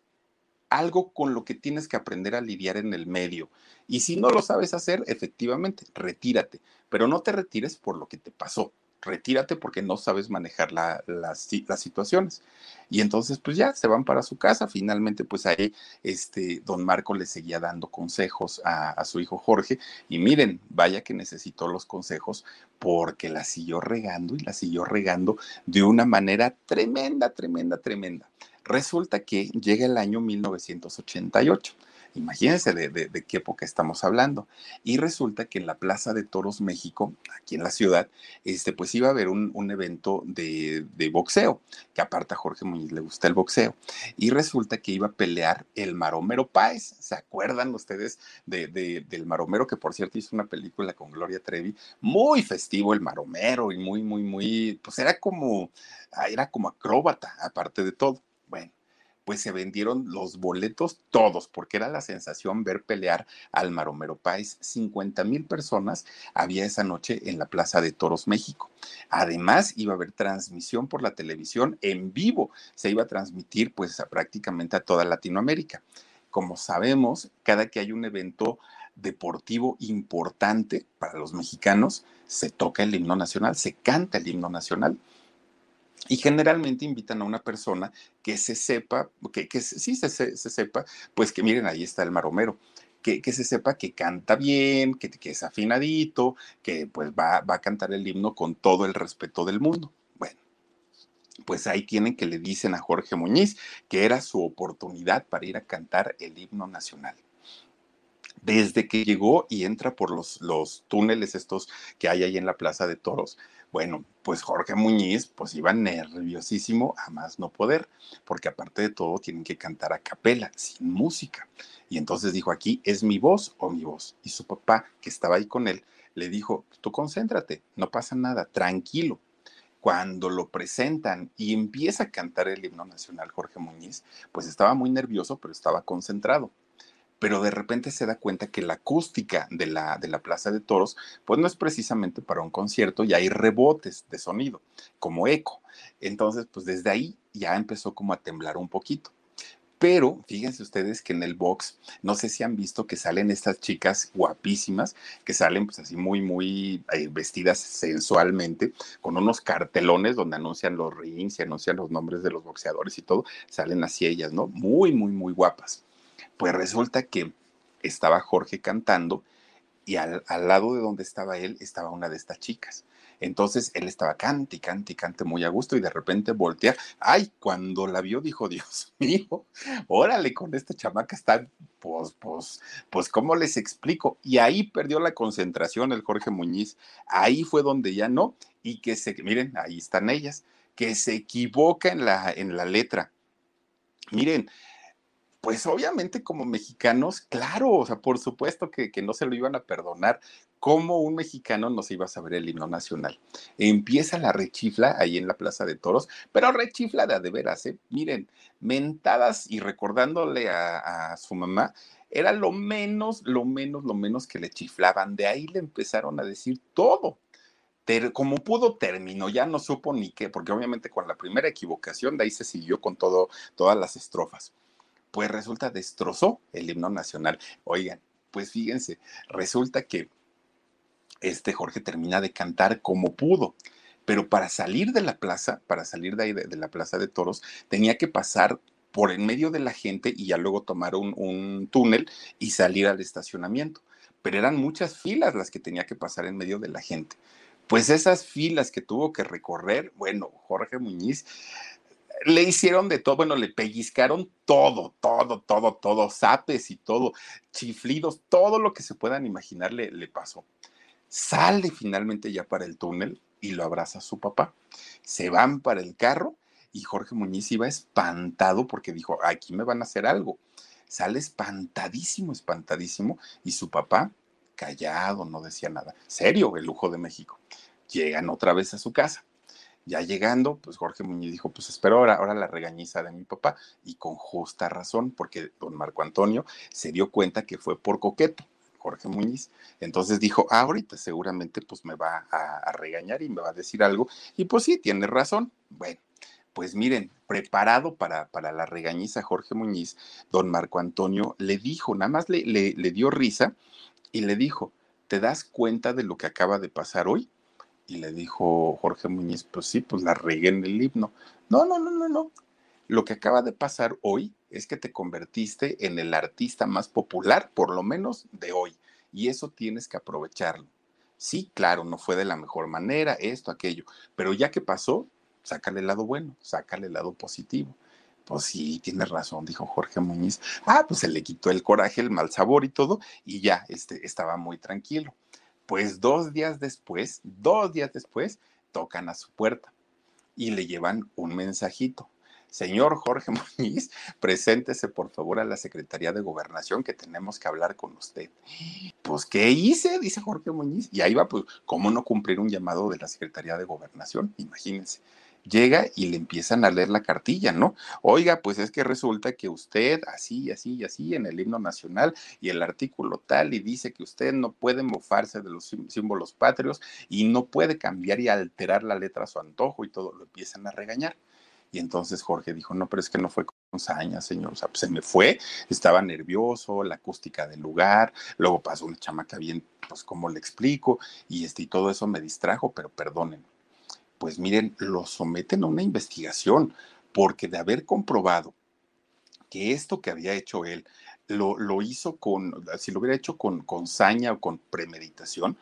algo con lo que tienes que aprender a lidiar en el medio. Y si no lo sabes hacer, efectivamente, retírate, pero no te retires por lo que te pasó. Retírate porque no sabes manejar la, las, las situaciones. Y entonces, pues ya se van para su casa. Finalmente, pues ahí, este, don Marco le seguía dando consejos a, a su hijo Jorge. Y miren, vaya que necesitó los consejos porque la siguió regando y la siguió regando de una manera tremenda, tremenda, tremenda. Resulta que llega el año 1988 Imagínense de, qué época estamos hablando. Y resulta que en la Plaza de Toros México, aquí en la ciudad, este, pues iba a haber un, evento de, boxeo, que aparte a Jorge Muñiz le gusta el boxeo. Y resulta que iba a pelear el Maromero Páez. ¿Se acuerdan ustedes del Maromero, que por cierto hizo una película con Gloria Trevi? Muy festivo el Maromero y muy, muy, muy, pues era como, era como acróbata, aparte de todo. Pues se vendieron los boletos todos, porque era la sensación ver pelear al Maromero Páez. 50 mil personas había esa noche en la Plaza de Toros México. Además, iba a haber transmisión por la televisión en vivo. Se iba a transmitir pues prácticamente a toda Latinoamérica. Como sabemos, cada que hay un evento deportivo importante para los mexicanos, se toca el himno nacional, se canta el himno nacional. Y generalmente invitan a una persona que se sepa, que, que sí se, se, sepa, pues que miren, ahí está el maromero. Que, que, se sepa que canta bien, que, que, es afinadito, que pues va, va a cantar el himno con todo el respeto del mundo. Bueno, pues ahí tienen que le dicen a Jorge Muñiz que era su oportunidad para ir a cantar el himno nacional desde que llegó y entra por los, los túneles estos que hay ahí en la Plaza de Toros, bueno, pues Jorge Muñiz pues iba nerviosísimo a más no poder, porque aparte de todo tienen que cantar a capela, sin música. Y entonces dijo, aquí es mi voz o mi voz. Y su papá, que estaba ahí con él, le dijo, tú concéntrate, no pasa nada, tranquilo. Cuando lo presentan y empieza a cantar el himno nacional Jorge Muñiz, pues estaba muy nervioso, pero estaba concentrado pero de repente se da cuenta que la acústica de la, de la Plaza de Toros, pues no es precisamente para un concierto y hay rebotes de sonido, como eco. Entonces, pues desde ahí ya empezó como a temblar un poquito. Pero fíjense ustedes que en el box, no sé si han visto que salen estas chicas guapísimas, que salen pues así muy, muy eh, vestidas sensualmente, con unos cartelones donde anuncian los rings y anuncian los nombres de los boxeadores y todo, salen así ellas, ¿no? Muy, muy, muy guapas. Pues resulta que estaba Jorge cantando y al, lado de donde estaba él estaba una de estas chicas. Entonces él estaba cante y cante y cante muy a gusto y de repente voltea. Ay, cuando la vio dijo, Dios mío, órale, con esta chamaca está, pues, pues, pues, ¿cómo les explico? Y ahí perdió la concentración el Jorge Muñiz. Ahí fue donde ya no. Y que se, miren, ahí están ellas, que se equivoca en la, en la letra. Miren, pues obviamente como mexicanos, claro, o sea, por supuesto que, no se lo iban a perdonar. ¿Cómo un mexicano no se iba a saber el himno nacional? Empieza la rechifla ahí en la Plaza de Toros, pero rechifla de de veras, ¿eh? Miren, mentadas y recordándole a, a su mamá, era lo menos, lo menos, lo menos que le chiflaban. De ahí le empezaron a decir todo como pudo terminó, ya no supo ni qué, porque obviamente con la primera equivocación de ahí se siguió con todo, todas las estrofas pues resulta destrozó el himno nacional. Oigan, pues fíjense, resulta que este Jorge termina de cantar como pudo, pero para salir de la plaza, para salir de ahí de, la plaza de toros, tenía que pasar por en medio de la gente y ya luego tomar un, un túnel y salir al estacionamiento. Pero eran muchas filas las que tenía que pasar en medio de la gente. Pues esas filas que tuvo que recorrer, bueno, Jorge Muñiz le hicieron de todo, bueno, le pellizcaron todo, todo, todo, todo, zapes y todo, chiflidos, todo lo que se puedan imaginar le, pasó. Sale finalmente ya para el túnel y lo abraza su papá. Se van para el carro y Jorge Muñiz iba espantado porque dijo, aquí me van a hacer algo. Sale espantadísimo, espantadísimo y su papá callado, no decía nada. Serio, el lujo de México. Llegan otra vez a su casa ya llegando, pues Jorge Muñiz dijo, pues espero ahora, ahora la regañiza de mi papá, y con justa razón, porque don Marco Antonio se dio cuenta que fue por coqueto. Jorge Muñiz. Entonces dijo, ah, ahorita seguramente pues me va a, regañar y me va a decir algo. Y pues sí, tiene razón. Bueno, pues miren, preparado para, para la regañiza Jorge Muñiz, don Marco Antonio le dijo, nada más le, le, le dio risa y le dijo, ¿te das cuenta de lo que acaba de pasar hoy? Y le dijo Jorge Muñiz, pues sí, pues la regué en el himno. No, no, no, no, no. lo que acaba de pasar hoy es que te convertiste en el artista más popular, por lo menos de hoy, y eso tienes que aprovecharlo. Sí, claro, no fue de la mejor manera, esto, aquello, pero ya que pasó, sácale el lado bueno, sácale el lado positivo. Pues sí, tienes razón, dijo Jorge Muñiz. Ah, pues se le quitó el coraje, el mal sabor y todo, y ya este, estaba muy tranquilo. Pues dos días después, dos días después, tocan a su puerta y le llevan un mensajito. Señor Jorge Muñiz, preséntese por favor a la Secretaría de Gobernación que tenemos que hablar con usted. Pues, ¿qué hice? Dice Jorge Muñiz. Y ahí va, pues, ¿cómo no cumplir un llamado de la Secretaría de Gobernación? Imagínense llega y le empiezan a leer la cartilla, ¿no? Oiga, pues es que resulta que usted así, así y así en el himno nacional y el artículo tal y dice que usted no puede mofarse de los símbolos patrios y no puede cambiar y alterar la letra a su antojo y todo, lo empiezan a regañar. Y entonces Jorge dijo, no, pero es que no fue con saña, señor, o sea, pues se me fue, estaba nervioso, la acústica del lugar, luego pasó una chamaca bien, pues como le explico, y, este, y todo eso me distrajo, pero perdonen pues miren, lo someten a una investigación, porque de haber comprobado que esto que había hecho él lo, lo hizo con, si lo hubiera hecho con, con saña o con premeditación,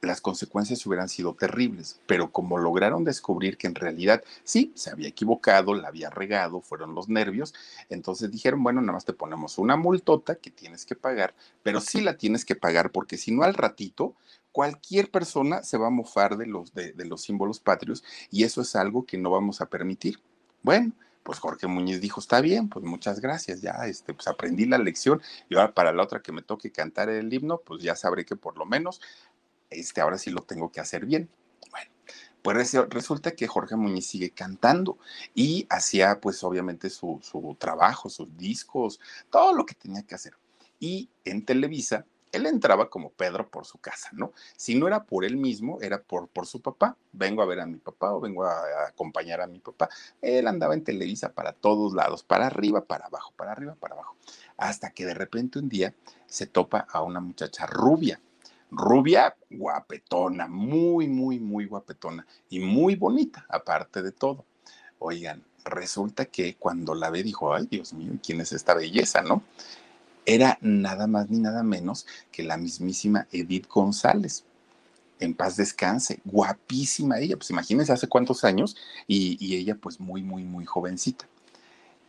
las consecuencias hubieran sido terribles, pero como lograron descubrir que en realidad sí, se había equivocado, la había regado, fueron los nervios, entonces dijeron, bueno, nada más te ponemos una multota que tienes que pagar, pero sí la tienes que pagar porque si no al ratito cualquier persona se va a mofar de los, de, los símbolos patrios y eso es algo que no vamos a permitir. Bueno, pues Jorge Muñiz dijo, está bien, pues muchas gracias, ya este, pues aprendí la lección y ahora para la otra que me toque cantar el himno, pues ya sabré que por lo menos, este, ahora sí lo tengo que hacer bien. Bueno, pues resulta que Jorge Muñiz sigue cantando y hacía pues obviamente su, su trabajo, sus discos, todo lo que tenía que hacer. Y en Televisa él entraba como Pedro por su casa, ¿no? Si no era por él mismo, era por, por su papá. Vengo a ver a mi papá o vengo a, acompañar a mi papá. Él andaba en Televisa para todos lados, para arriba, para abajo, para arriba, para abajo. Hasta que de repente un día se topa a una muchacha rubia. Rubia, guapetona, muy, muy, muy guapetona y muy bonita, aparte de todo. Oigan, resulta que cuando la ve dijo, ay, Dios mío, ¿quién es esta belleza, no? Era nada más ni nada menos que la mismísima Edith González. En paz descanse, guapísima ella, pues imagínense hace cuántos años y, ella pues muy, muy, muy jovencita.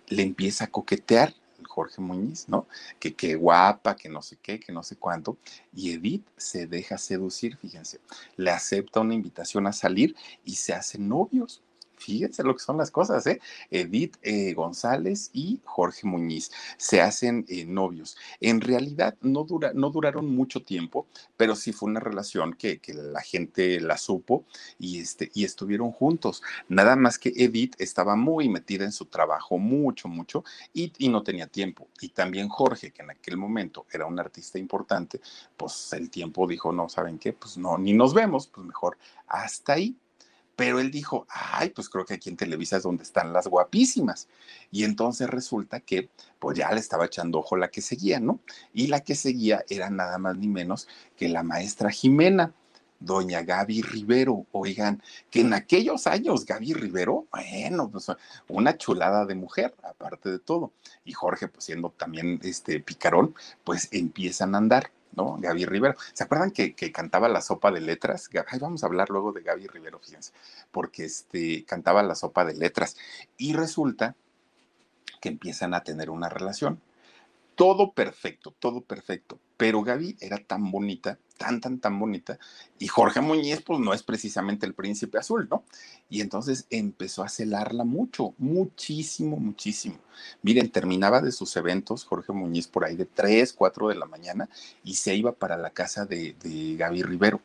Le empieza a coquetear Jorge Muñiz, ¿no? Que qué guapa, que no sé qué, que no sé cuánto. Y Edith se deja seducir, fíjense. Le acepta una invitación a salir y se hacen novios. Fíjense lo que son las cosas, ¿eh? Edith eh, González y Jorge Muñiz se hacen eh, novios. En realidad no, dura, no duraron mucho tiempo, pero sí fue una relación que, la gente la supo y, este, y estuvieron juntos. Nada más que Edith estaba muy metida en su trabajo, mucho, mucho, y no tenía tiempo. Y también Jorge, que en aquel momento era un artista importante, pues el tiempo dijo, no, ¿saben qué? Pues no, ni nos vemos, pues mejor hasta ahí pero él dijo, ay, pues creo que aquí en Televisa es donde están las guapísimas. Y entonces resulta que, pues ya le estaba echando ojo la que seguía, ¿no? Y la que seguía era nada más ni menos que la maestra Jimena, doña Gaby Rivero. Oigan, que en aquellos años Gaby Rivero, bueno, pues una chulada de mujer, aparte de todo. Y Jorge, pues siendo también este picarón, pues empiezan a andar. ¿No? Gaby Rivero. ¿Se acuerdan que, cantaba la sopa de letras? Ay, vamos a hablar luego de Gaby Rivero, fíjense, porque este, cantaba la sopa de letras. Y resulta que empiezan a tener una relación. Todo perfecto, todo perfecto. Pero Gaby era tan bonita tan, tan, tan bonita. Y Jorge Muñiz, pues no es precisamente el príncipe azul, ¿no? Y entonces empezó a celarla mucho, muchísimo, muchísimo. Miren, terminaba de sus eventos Jorge Muñiz por ahí de 3, 4 de la mañana y se iba para la casa de, de Gaby Rivero.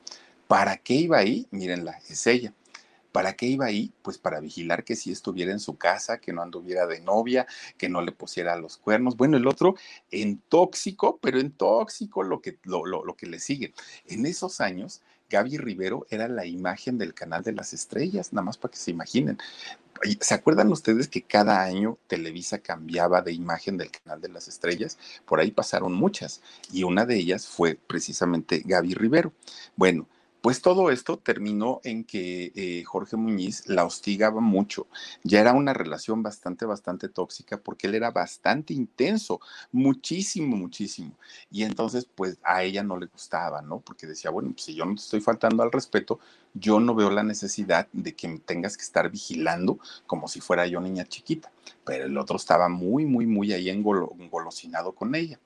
¿Para qué iba ahí? Mírenla, es ella. ¿Para qué iba ahí? Pues para vigilar que si estuviera en su casa, que no anduviera de novia, que no le pusiera los cuernos. Bueno, el otro en tóxico, pero en tóxico lo que, lo, lo, que le sigue. En esos años, Gaby Rivero era la imagen del canal de las estrellas, nada más para que se imaginen. ¿Se acuerdan ustedes que cada año Televisa cambiaba de imagen del canal de las estrellas? Por ahí pasaron muchas y una de ellas fue precisamente Gaby Rivero. Bueno, Pues todo esto terminó en que eh, Jorge Muñiz la hostigaba mucho. Ya era una relación bastante, bastante tóxica porque él era bastante intenso, muchísimo, muchísimo. Y entonces, pues a ella no le gustaba, ¿no? Porque decía, bueno, pues, si yo no te estoy faltando al respeto, yo no veo la necesidad de que tengas que estar vigilando como si fuera yo niña chiquita. Pero el otro estaba muy, muy, muy ahí engolosinado con ella.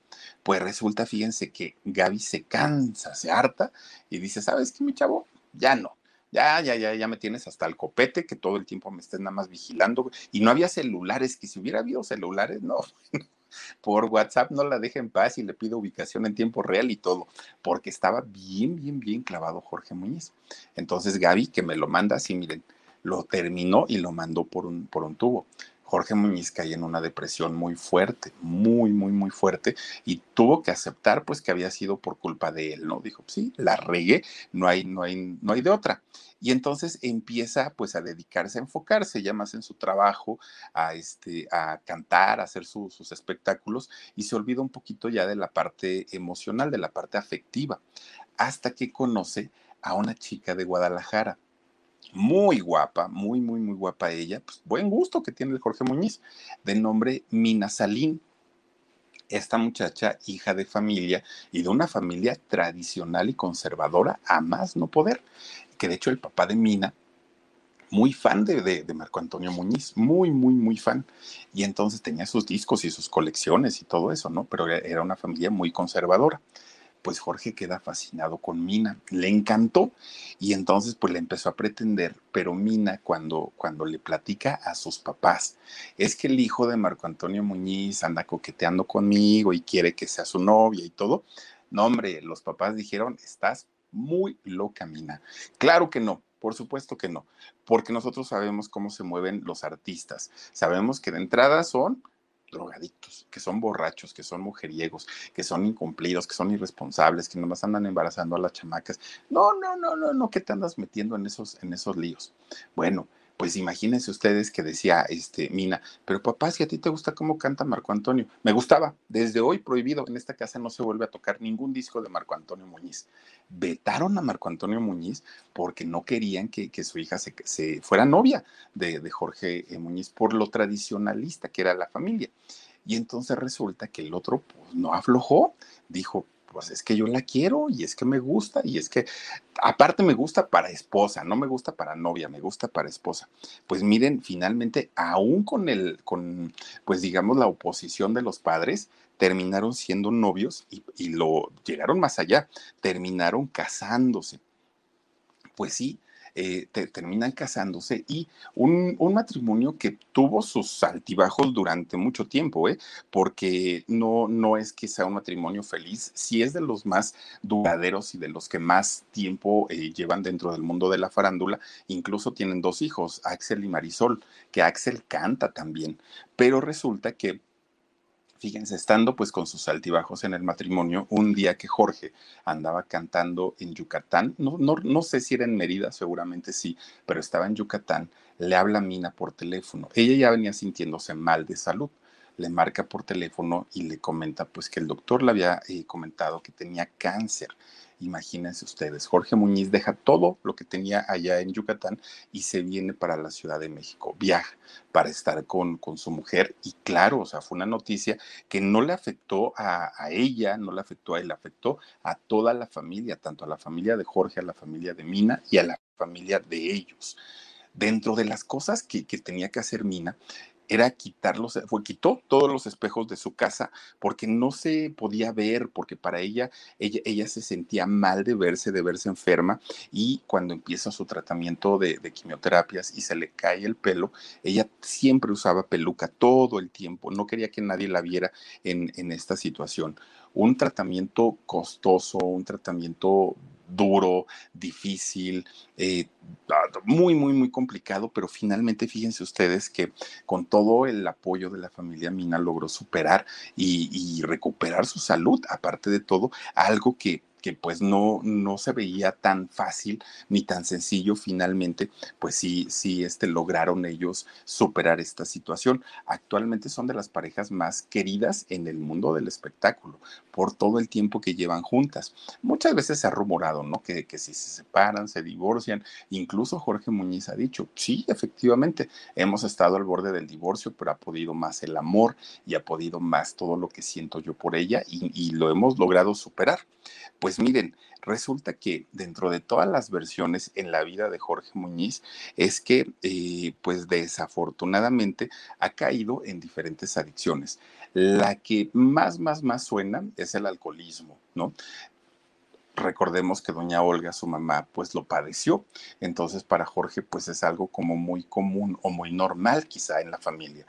Pues resulta, fíjense que Gaby se cansa, se harta y dice, ¿sabes qué, mi chavo? Ya no. Ya, ya, ya, ya me tienes hasta el copete, que todo el tiempo me estés nada más vigilando. Y no había celulares, que si hubiera habido celulares, no, por WhatsApp no la deja en paz y le pido ubicación en tiempo real y todo, porque estaba bien, bien, bien clavado Jorge Muñiz. Entonces Gaby, que me lo manda así, miren, lo terminó y lo mandó por un, por un tubo. Jorge Muñiz cae en una depresión muy fuerte, muy, muy, muy fuerte, y tuvo que aceptar pues que había sido por culpa de él, ¿no? Dijo, sí, la regué, no hay, no hay, no hay de otra. Y entonces empieza pues a dedicarse, a enfocarse ya más en su trabajo, a, este, a cantar, a hacer sus espectáculos, y se olvida un poquito ya de la parte emocional, de la parte afectiva, hasta que conoce a una chica de Guadalajara muy guapa, muy, muy, muy guapa ella, pues buen gusto que tiene el Jorge Muñiz, de nombre Mina Salín. Esta muchacha, hija de familia y de una familia tradicional y conservadora, a más no poder, que de hecho el papá de Mina, muy fan de, de, Marco Antonio Muñiz, muy, muy, muy fan. Y entonces tenía sus discos y sus colecciones y todo eso, ¿no? Pero era una familia muy conservadora pues Jorge queda fascinado con Mina, le encantó y entonces pues le empezó a pretender, pero Mina cuando, cuando le platica a sus papás, es que el hijo de Marco Antonio Muñiz anda coqueteando conmigo y quiere que sea su novia y todo, no hombre, los papás dijeron, estás muy loca Mina, claro que no, por supuesto que no, porque nosotros sabemos cómo se mueven los artistas. Sabemos que de entrada son drogadictos, que son borrachos, que son mujeriegos, que son incumplidos, que son irresponsables, que nomás andan embarazando a las chamacas. No, no, no, no, no, ¿qué te andas metiendo en esos, en esos líos? Bueno, pues imagínense ustedes que decía este Mina, pero papá, si a ti te gusta cómo canta Marco Antonio, me gustaba, desde hoy prohibido, en esta casa no se vuelve a tocar ningún disco de Marco Antonio Muñiz. Vetaron a Marco Antonio Muñiz porque no querían que, su hija se, fuera novia de, de Jorge eh, Muñiz por lo tradicionalista que era la familia. Y entonces resulta que el otro pues, no aflojó, dijo, pues es que yo la quiero y es que me gusta y es que aparte me gusta para esposa, no me gusta para novia, me gusta para esposa. Pues miren, finalmente, aún con el, con, pues digamos, la oposición de los padres, terminaron siendo novios y, y lo llegaron más allá, terminaron casándose. Pues sí, eh, terminan casándose y un, matrimonio que tuvo sus altibajos durante mucho tiempo, ¿eh? porque no, no es que sea un matrimonio feliz, sí es de los más duraderos y de los que más tiempo eh, llevan dentro del mundo de la farándula, incluso tienen dos hijos, Axel y Marisol, que Axel canta también, pero resulta que Fíjense, estando pues con sus altibajos en el matrimonio, un día que Jorge andaba cantando en Yucatán, no, no, no sé si era en Mérida, seguramente sí, pero estaba en Yucatán, le habla Mina por teléfono. Ella ya venía sintiéndose mal de salud le marca por teléfono y le comenta pues que el doctor le había eh, comentado que tenía cáncer Imagínense ustedes, Jorge Muñiz deja todo lo que tenía allá en Yucatán y se viene para la Ciudad de México, viaja para estar con, con su mujer y claro, o sea, fue una noticia que no le afectó a, ella, no le afectó a él, afectó a toda la familia, tanto a la familia de Jorge, a la familia de Mina y a la familia de ellos. Dentro de las cosas que, que, tenía que hacer Mina, era quitarlos, fue, quitó todos los espejos de su casa porque no se podía ver, porque para ella, ella, ella se sentía mal de verse, de verse enferma y cuando empieza su tratamiento de, quimioterapias y se le cae el pelo, ella siempre usaba peluca todo el tiempo, no quería que nadie la viera en, en esta situación. Un tratamiento costoso, un tratamiento duro, difícil, eh, muy, muy, muy complicado, pero finalmente fíjense ustedes que con todo el apoyo de la familia Mina logró superar y, recuperar su salud, aparte de todo, algo que que pues no, no se veía tan fácil ni tan sencillo finalmente, pues sí, sí este, lograron ellos superar esta situación. Actualmente son de las parejas más queridas en el mundo del espectáculo por todo el tiempo que llevan juntas. Muchas veces se ha rumorado, ¿no? Que, que si se separan, se divorcian. Incluso Jorge Muñiz ha dicho, sí, efectivamente, hemos estado al borde del divorcio, pero ha podido más el amor y ha podido más todo lo que siento yo por ella y, y lo hemos logrado superar. Pues miren, resulta que dentro de todas las versiones en la vida de Jorge Muñiz es que, eh, pues desafortunadamente, ha caído en diferentes adicciones. La que más, más, más suena es el alcoholismo, ¿no? Recordemos que doña Olga, su mamá, pues lo padeció. Entonces para Jorge, pues es algo como muy común o muy normal quizá en la familia.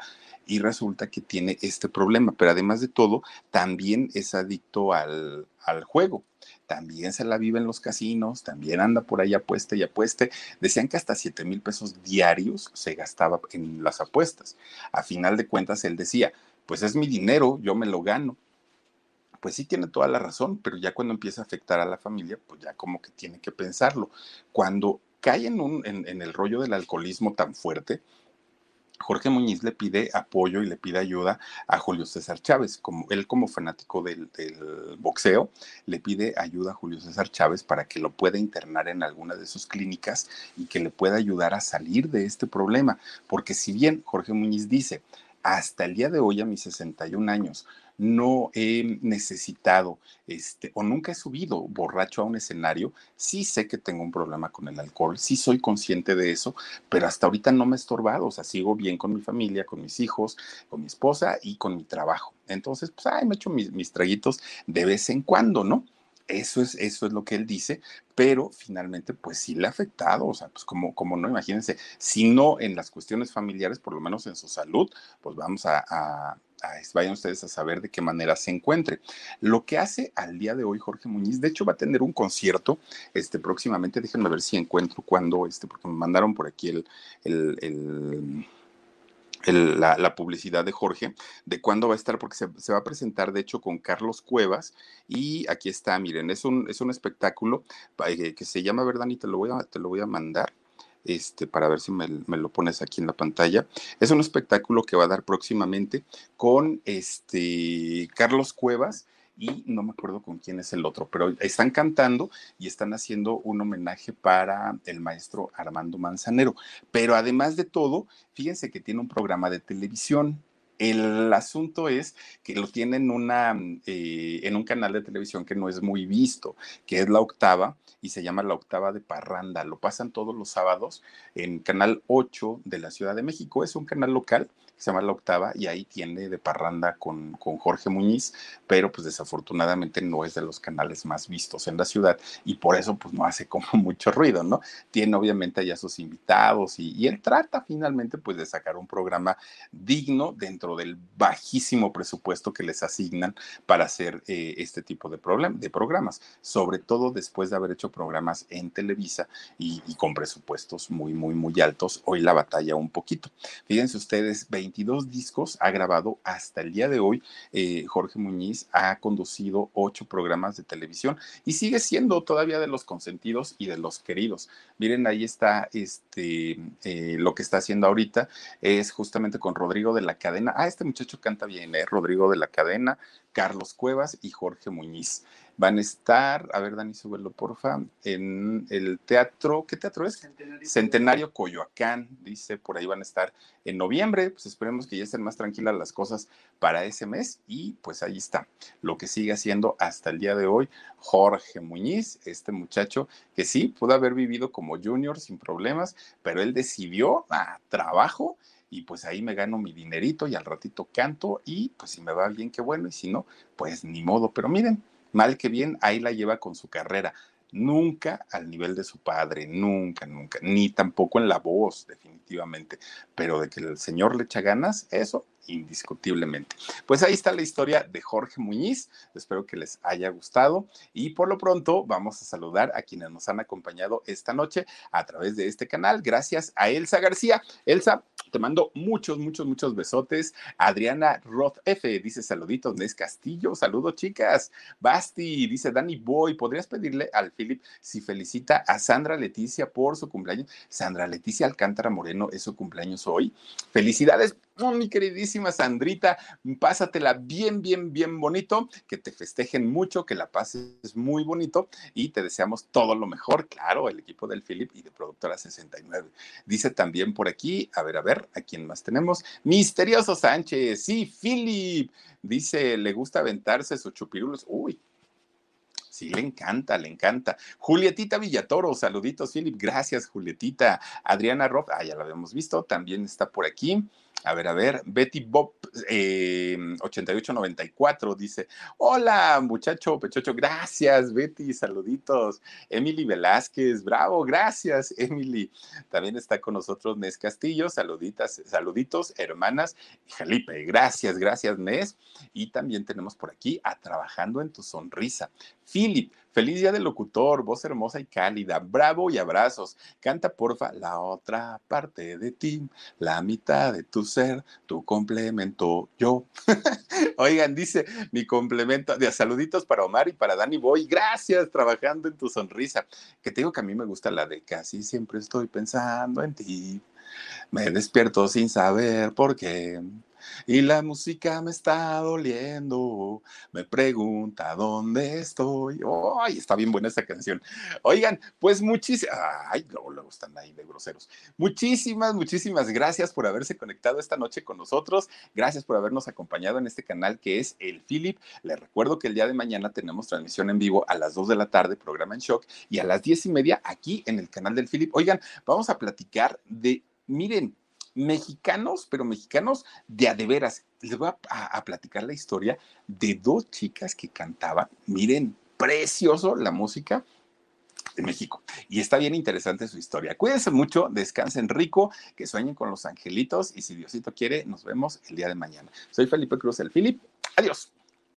Y resulta que tiene este problema, pero además de todo, también es adicto al, al juego también se la vive en los casinos, también anda por ahí apuesta y apueste. Decían que hasta 7 mil pesos diarios se gastaba en las apuestas. A final de cuentas, él decía, pues es mi dinero, yo me lo gano. Pues sí tiene toda la razón, pero ya cuando empieza a afectar a la familia, pues ya como que tiene que pensarlo. Cuando cae en, un, el rollo del alcoholismo tan fuerte, Jorge Muñiz le pide apoyo y le pide ayuda a Julio César Chávez, como él como fanático del, del, boxeo, le pide ayuda a Julio César Chávez para que lo pueda internar en alguna de sus clínicas y que le pueda ayudar a salir de este problema, porque si bien Jorge Muñiz dice, hasta el día de hoy a mis 61 años no he necesitado este, o nunca he subido borracho a un escenario, sí sé que tengo un problema con el alcohol, sí soy consciente de eso, pero hasta ahorita no me he estorbado, o sea, sigo bien con mi familia, con mis hijos, con mi esposa y con mi trabajo. Entonces, pues, ay, me echo mis, mis traguitos de vez en cuando, ¿no? Eso es, eso es lo que él dice, pero finalmente, pues sí le ha afectado, o sea, pues como, como no, imagínense, si no en las cuestiones familiares, por lo menos en su salud, pues vamos a, a vayan ustedes a saber de qué manera se encuentre. Lo que hace al día de hoy Jorge Muñiz, de hecho va a tener un concierto este, próximamente, déjenme ver si encuentro cuándo, este, porque me mandaron por aquí el, el, la, la, publicidad de Jorge, de cuándo va a estar, porque se, se, va a presentar, de hecho, con Carlos Cuevas, y aquí está, miren, es un, es un espectáculo eh, que se llama, ¿verdad? Y te lo voy a, te lo voy a mandar. Este, para ver si me, lo pones aquí en la pantalla. Es un espectáculo que va a dar próximamente con este Carlos Cuevas y no me acuerdo con quién es el otro, pero están cantando y están haciendo un homenaje para el maestro Armando Manzanero. Pero además de todo, fíjense que tiene un programa de televisión. El asunto es que lo tienen una, eh, en un canal de televisión que no es muy visto, que es la octava y se llama la octava de Parranda. Lo pasan todos los sábados en Canal 8 de la Ciudad de México. Es un canal local se llama La Octava, y ahí tiene de parranda con, con Jorge Muñiz, pero pues desafortunadamente no es de los canales más vistos en la ciudad y por eso pues no hace como mucho ruido, ¿no? Tiene obviamente allá sus invitados y, él trata finalmente pues de sacar un programa digno dentro del bajísimo presupuesto que les asignan para hacer eh, este tipo de, de programas, sobre todo después de haber hecho programas en Televisa y, y con presupuestos muy, muy, muy altos, hoy la batalla un poquito. Fíjense ustedes, 20 22 discos ha grabado hasta el día de hoy. Eh, Jorge Muñiz ha conducido ocho programas de televisión y sigue siendo todavía de los consentidos y de los queridos. Miren, ahí está este, eh, lo que está haciendo ahorita, es justamente con Rodrigo de la Cadena. Ah, este muchacho canta bien, ¿eh? Rodrigo de la Cadena, Carlos Cuevas y Jorge Muñiz van a estar, a ver, Dani, súbelo, porfa, en el teatro, ¿qué teatro es? Centenario. Centenario Coyoacán, dice, por ahí van a estar en noviembre, pues esperemos que ya estén más tranquilas las cosas para ese mes y pues ahí está, lo que sigue haciendo hasta el día de hoy Jorge Muñiz, este muchacho que sí, pudo haber vivido como junior sin problemas, pero él decidió, ah, trabajo, y pues ahí me gano mi dinerito y al ratito canto y pues si me va bien, qué bueno, y si no, pues ni modo, pero miren, mal que bien, ahí la lleva con su carrera. Nunca al nivel de su padre, nunca, nunca, ni tampoco en la voz, definitivamente. Pero de que el señor le echa ganas, eso indiscutiblemente. Pues ahí está la historia de Jorge Muñiz. Espero que les haya gustado y por lo pronto vamos a saludar a quienes nos han acompañado esta noche a través de este canal. Gracias a Elsa García. Elsa, te mando muchos, muchos, muchos besotes. Adriana Roth F dice saluditos. Nes Castillo, saludos chicas. Basti dice Danny Boy, ¿podrías pedirle al Philip si felicita a Sandra Leticia por su cumpleaños? Sandra Leticia Alcántara Moreno es su cumpleaños hoy. Felicidades, mi queridísima Sandrita. Pásatela bien, bien, bien bonito. Que te festejen mucho, que la pases muy bonito y te deseamos todo lo mejor. Claro, el equipo del Philip y de Productora 69. Dice también por aquí, a ver, a ver, ¿a quién más tenemos? Misterioso Sánchez, sí, Philip. Dice, le gusta aventarse sus chupirulos. Uy, Sí, le encanta, le encanta. Julietita Villatoro, saluditos, Philip. Gracias, Julietita. Adriana Roth, ah, ya la habíamos visto, también está por aquí. A ver, a ver, Betty Bob eh, 8894 dice, hola muchacho Pechocho, gracias Betty, saluditos. Emily Velázquez, bravo, gracias Emily. También está con nosotros Nes Castillo, saluditas, saluditos, hermanas. Jalipe, gracias, gracias Nes. Y también tenemos por aquí a Trabajando en tu Sonrisa. Philip, Feliz día del locutor, voz hermosa y cálida, bravo y abrazos. Canta porfa la otra parte de ti, la mitad de tu ser, tu complemento yo. Oigan, dice mi complemento, de saluditos para Omar y para Dani Boy. Gracias, trabajando en tu sonrisa. Que te digo que a mí me gusta la de casi siempre estoy pensando en ti. Me despierto sin saber por qué. Y la música me está doliendo, me pregunta dónde estoy. ¡Ay, está bien buena esta canción! Oigan, pues muchísimas, ay, luego, están ahí de groseros. Muchísimas, muchísimas gracias por haberse conectado esta noche con nosotros. Gracias por habernos acompañado en este canal que es el Philip. Les recuerdo que el día de mañana tenemos transmisión en vivo a las 2 de la tarde, programa en shock, y a las 10 y media aquí en el canal del Philip. Oigan, vamos a platicar de, miren, mexicanos, pero mexicanos de a de veras. Les voy a, platicar la historia de dos chicas que cantaban. Miren, precioso la música de México. Y está bien interesante su historia. Cuídense mucho, descansen rico, que sueñen con los angelitos y si Diosito quiere, nos vemos el día de mañana. Soy Felipe Cruz, el Philip. Adiós.